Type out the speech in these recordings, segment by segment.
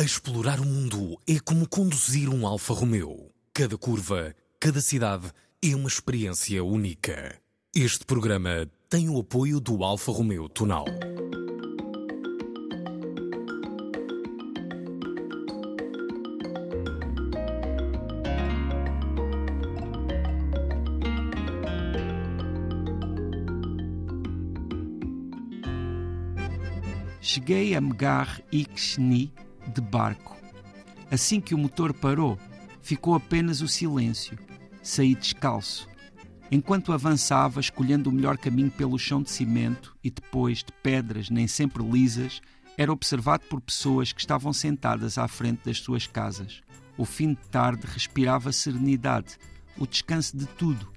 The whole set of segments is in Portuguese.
Explorar o mundo é como conduzir um Alfa Romeo. Cada curva, cada cidade é uma experiência única. Este programa tem o apoio do Alfa Romeo Tonal. Cheguei a Megar Ixni de barco. Assim que o motor parou, ficou apenas o silêncio. Saí descalço. Enquanto avançava, escolhendo o melhor caminho pelo chão de cimento e depois de pedras nem sempre lisas, era observado por pessoas que estavam sentadas à frente das suas casas. O fim de tarde respirava serenidade, o descanso de tudo,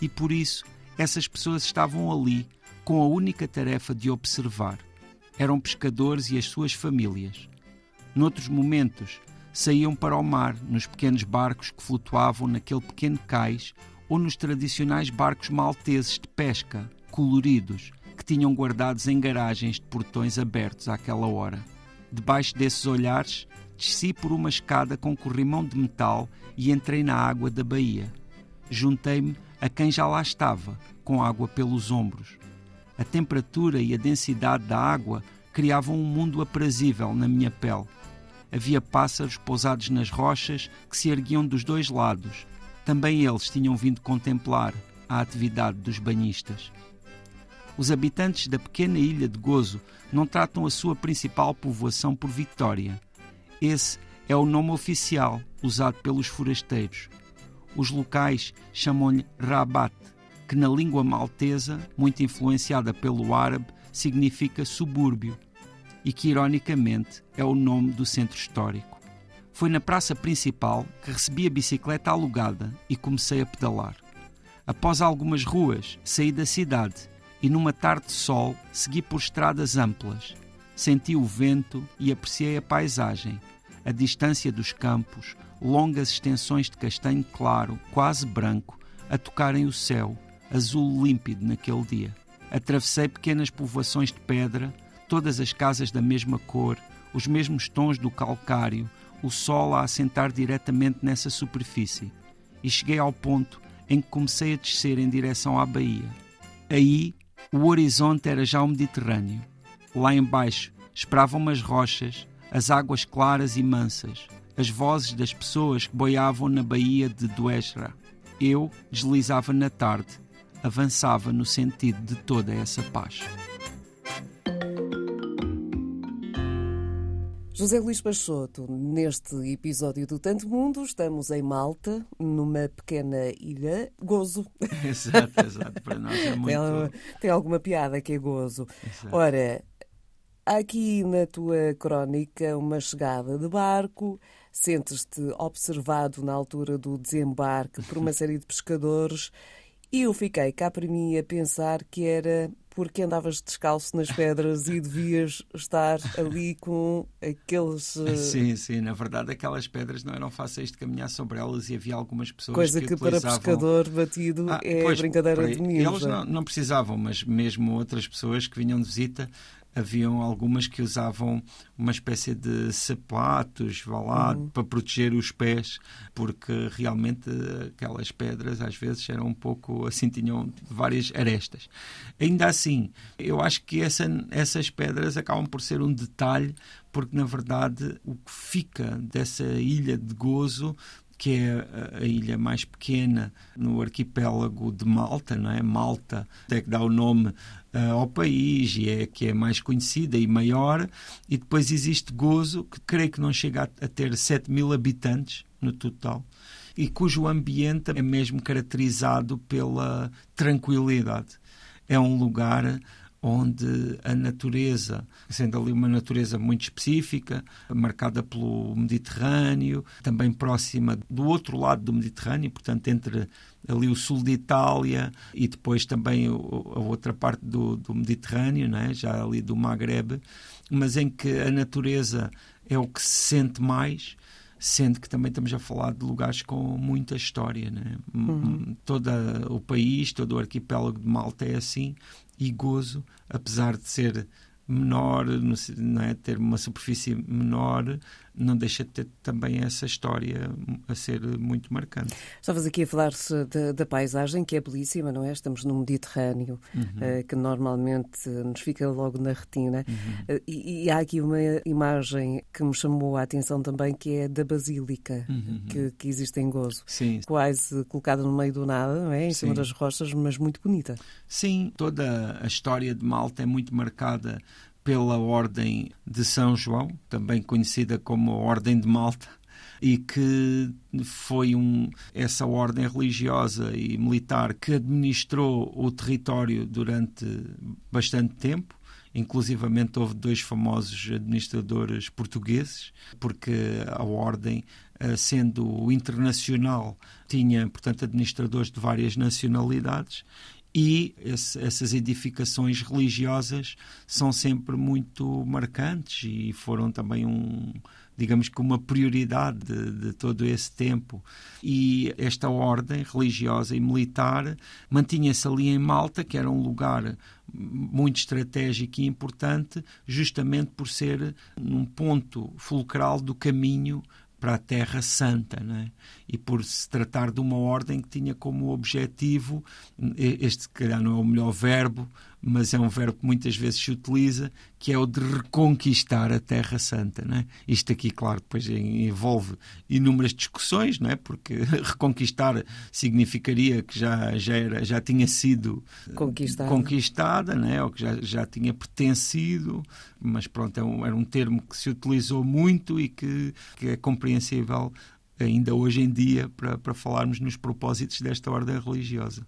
e por isso essas pessoas estavam ali com a única tarefa de observar. Eram pescadores e as suas famílias. Noutros momentos, saíam para o mar nos pequenos barcos que flutuavam naquele pequeno cais ou nos tradicionais barcos malteses de pesca, coloridos, que tinham guardados em garagens de portões abertos àquela hora. Debaixo desses olhares, desci por uma escada com corrimão de metal e entrei na água da baía. Juntei-me a quem já lá estava, com água pelos ombros. A temperatura e a densidade da água criavam um mundo aprazível na minha pele. Havia pássaros pousados nas rochas que se erguiam dos dois lados. Também eles tinham vindo contemplar a atividade dos banhistas. Os habitantes da pequena ilha de Gozo não tratam a sua principal povoação por Vitória. Esse é o nome oficial usado pelos forasteiros. Os locais chamam-lhe Rabat, que na língua maltesa, muito influenciada pelo árabe, significa subúrbio e que, ironicamente, é o nome do centro histórico. Foi na praça principal que recebi a bicicleta alugada e comecei a pedalar. Após algumas ruas, saí da cidade e, numa tarde de sol, segui por estradas amplas. Senti o vento e apreciei a paisagem, a distância dos campos, longas extensões de castanho claro, quase branco, a tocarem o céu, azul límpido naquele dia. Atravessei pequenas povoações de pedra, todas as casas da mesma cor, os mesmos tons do calcário, o sol a assentar diretamente nessa superfície. E cheguei ao ponto em que comecei a descer em direção à baía. Aí, o horizonte era já o Mediterrâneo. Lá embaixo esperavam as rochas, as águas claras e mansas, as vozes das pessoas que boiavam na baía de Dueshra. Eu deslizava na tarde, avançava no sentido de toda essa paz. José Luís Peixoto, neste episódio do Tanto Mundo, estamos em Malta, numa pequena ilha, gozo. Exato, exato, para nós é muito... Tem, tem alguma piada que é gozo. Exato. Ora, há aqui na tua crónica uma chegada de barco, sentes-te observado na altura do desembarque por uma série de pescadores e eu fiquei cá para mim a pensar que era porque andavas descalço nas pedras e devias estar ali com aqueles. Uh... Sim, sim, na verdade aquelas pedras não eram fáceis de caminhar sobre elas e havia algumas pessoas Coisa que, que utilizavam... para pescador batido ah, é pois, brincadeira de ninja. Eles não, não precisavam, mas mesmo outras pessoas que vinham de visita haviam algumas que usavam uma espécie de sapatos, vá lá, uhum. para proteger os pés, porque realmente aquelas pedras às vezes eram um pouco assim, tinham várias arestas. Ainda assim, eu acho que essa, essas pedras acabam por ser um detalhe, porque na verdade o que fica dessa ilha de gozo que é a ilha mais pequena no arquipélago de Malta, não é? Malta é que dá o nome uh, ao país e é que é mais conhecida e maior. E depois existe Gozo, que creio que não chega a, a ter 7 mil habitantes no total e cujo ambiente é mesmo caracterizado pela tranquilidade. É um lugar onde a natureza, sendo ali uma natureza muito específica, marcada pelo Mediterrâneo, também próxima do outro lado do Mediterrâneo, portanto, entre ali o sul de Itália e depois também a outra parte do, do Mediterrâneo, né? já ali do Maghreb, mas em que a natureza é o que se sente mais sendo que também estamos a falar de lugares com muita história. Né? Uhum. Todo o país, todo o arquipélago de Malta é assim, e Gozo, apesar de ser menor, não é? ter uma superfície menor, não deixa de ter também essa história a ser muito marcante. Estavas aqui a falar-se da, paisagem, que é belíssima, não é? Estamos no Mediterrâneo, uhum. uh, que normalmente nos fica logo na retina. Uhum. Uh, e, e, há aqui uma imagem que me chamou a atenção também, que é da Basílica, uhum. que, que, existe em Gozo. Sim. Quase colocada no meio do nada, não é? Em Sim. cima das rochas, mas muito bonita. Sim, toda a história de Malta é muito marcada pela Ordem de São João, também conhecida como a Ordem de Malta, e que foi um, essa ordem religiosa e militar que administrou o território durante bastante tempo. Inclusivamente houve dois famosos administradores portugueses, porque a ordem, eh, sendo internacional, tinha, portanto, administradores de várias nacionalidades e esse, essas edificações religiosas são sempre muito marcantes e foram também um digamos que uma prioridade de, de, todo esse tempo. E esta ordem religiosa e militar mantinha-se ali em Malta que era um lugar muito estratégico e importante justamente por ser um ponto fulcral do caminho para a Terra Santa, não é? e por se tratar de uma ordem que tinha como objetivo, este se calhar não é o melhor verbo, mas é um verbo que muitas vezes se utiliza, que é o de reconquistar a Terra Santa. Não é? Isto aqui, claro, depois envolve inúmeras discussões, não é? porque reconquistar significaria que já, já, era, já tinha sido conquistada, conquistada não é? ou que já, já tinha pertencido, mas pronto, é um, era um termo que se utilizou muito e que, que é compreensível ainda hoje em dia para, para falarmos nos propósitos desta ordem religiosa.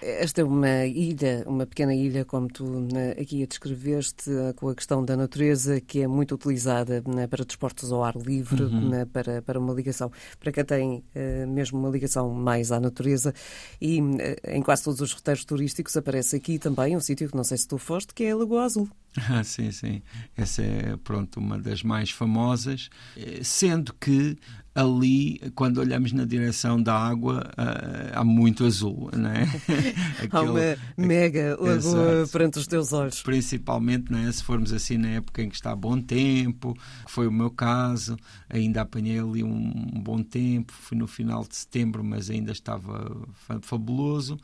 Esta é uma ilha, uma pequena ilha, como tu né, aqui a descreveste, com a questão da natureza, que é muito utilizada né, para desportos ao ar livre, uhum. né, para, para uma ligação, para quem tem uh, mesmo uma ligação mais à natureza. E uh, em quase todos os roteiros turísticos aparece aqui também um sítio que não sei se tu foste, que é a Lagoa Azul. Ah, sim, sim. Essa é, pronto, uma das mais famosas, eh, sendo que ali, quando olhamos na direção da água, uh, há muito azul, não é? Aquele, há uma mega lagoa perante os teus olhos. Principalmente, não é? Se formos assim na época em que está bom tempo, que foi o meu caso, ainda apanhei ali um bom tempo, fui no final de setembro, mas ainda estava fabuloso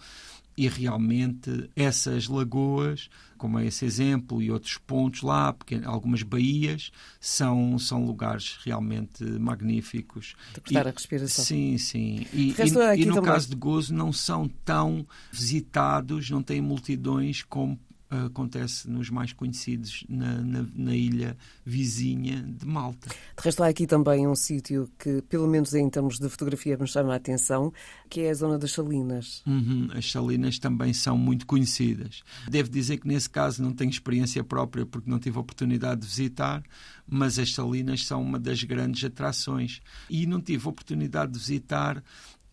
e realmente essas lagoas, como é esse exemplo, e outros pontos lá, porque algumas baías, são, são lugares realmente magníficos. De cortar e, a respiração. Sim, sim. E, e, e no também... caso de Gozo não são tão visitados, não têm multidões como acontece nos mais conhecidos na, na, na, ilha vizinha de Malta. De resto, há aqui também um sítio que, pelo menos em termos de fotografia, me chama a atenção, que é a zona das Salinas. Uhum, as Salinas também são muito conhecidas. Devo dizer que nesse caso não tenho experiência própria porque não tive a oportunidade de visitar, mas as Salinas são uma das grandes atrações. E não tive a oportunidade de visitar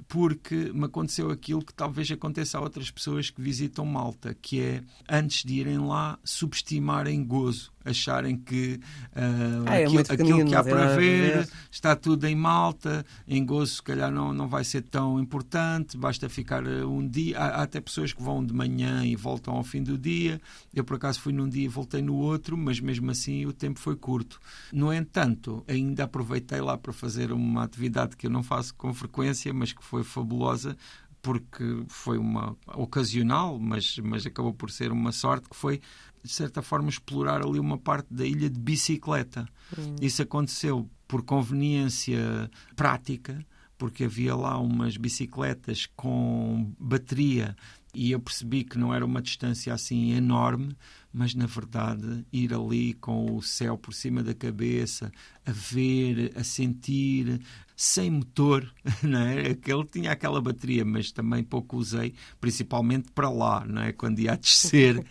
porque me aconteceu aquilo que talvez aconteça a outras pessoas que visitam Malta, que é antes de irem lá subestimarem gozo acharem que uh, ah, é aquilo, aquilo, que há para ver está tudo em Malta, em gozo se calhar não, não vai ser tão importante, basta ficar ah, um dia. Há, há, até pessoas que vão de manhã e voltam ao fim do dia. Eu, por acaso, fui num dia e voltei no outro, mas mesmo assim o tempo foi curto. No entanto, ainda aproveitei lá para fazer uma atividade que eu não faço com frequência, mas que foi fabulosa porque foi uma ocasional, mas, mas acabou por ser uma sorte, que foi de certa forma, explorar ali uma parte da ilha de bicicleta. Hum. Isso aconteceu por conveniência prática, porque havia lá umas bicicletas com bateria e eu percebi que não era uma distância assim enorme, mas na verdade ir ali com o céu por cima da cabeça, a ver, a sentir, sem motor, não é? Tinha aquela bateria, mas também pouco usei, principalmente para lá, não é? Quando ia a descer.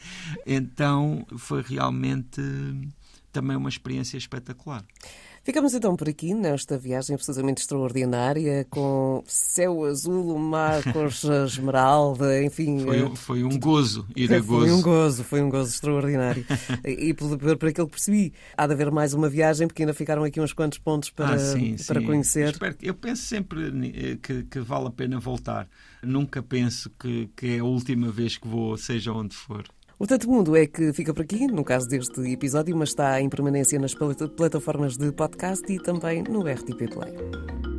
então foi realmente também uma experiência espetacular. Ficamos então por aqui nesta viagem absolutamente extraordinária, com céu azul, o mar cor esmeralda, enfim. Foi, um, foi um gozo ir a gozo. Foi um gozo, foi um gozo extraordinário. e por, por, por aquilo que percebi, há de haver mais uma viagem, porque ainda ficaram aqui uns quantos pontos para, ah, sim, para sim. conhecer. Eu penso sempre eh, que, que, vale a pena voltar. Nunca penso que, que é a última vez que vou, seja onde for. O Tanto Mundo é que fica por aqui, no caso deste episódio, mas está em permanência nas plataformas de podcast e também no RTP Play.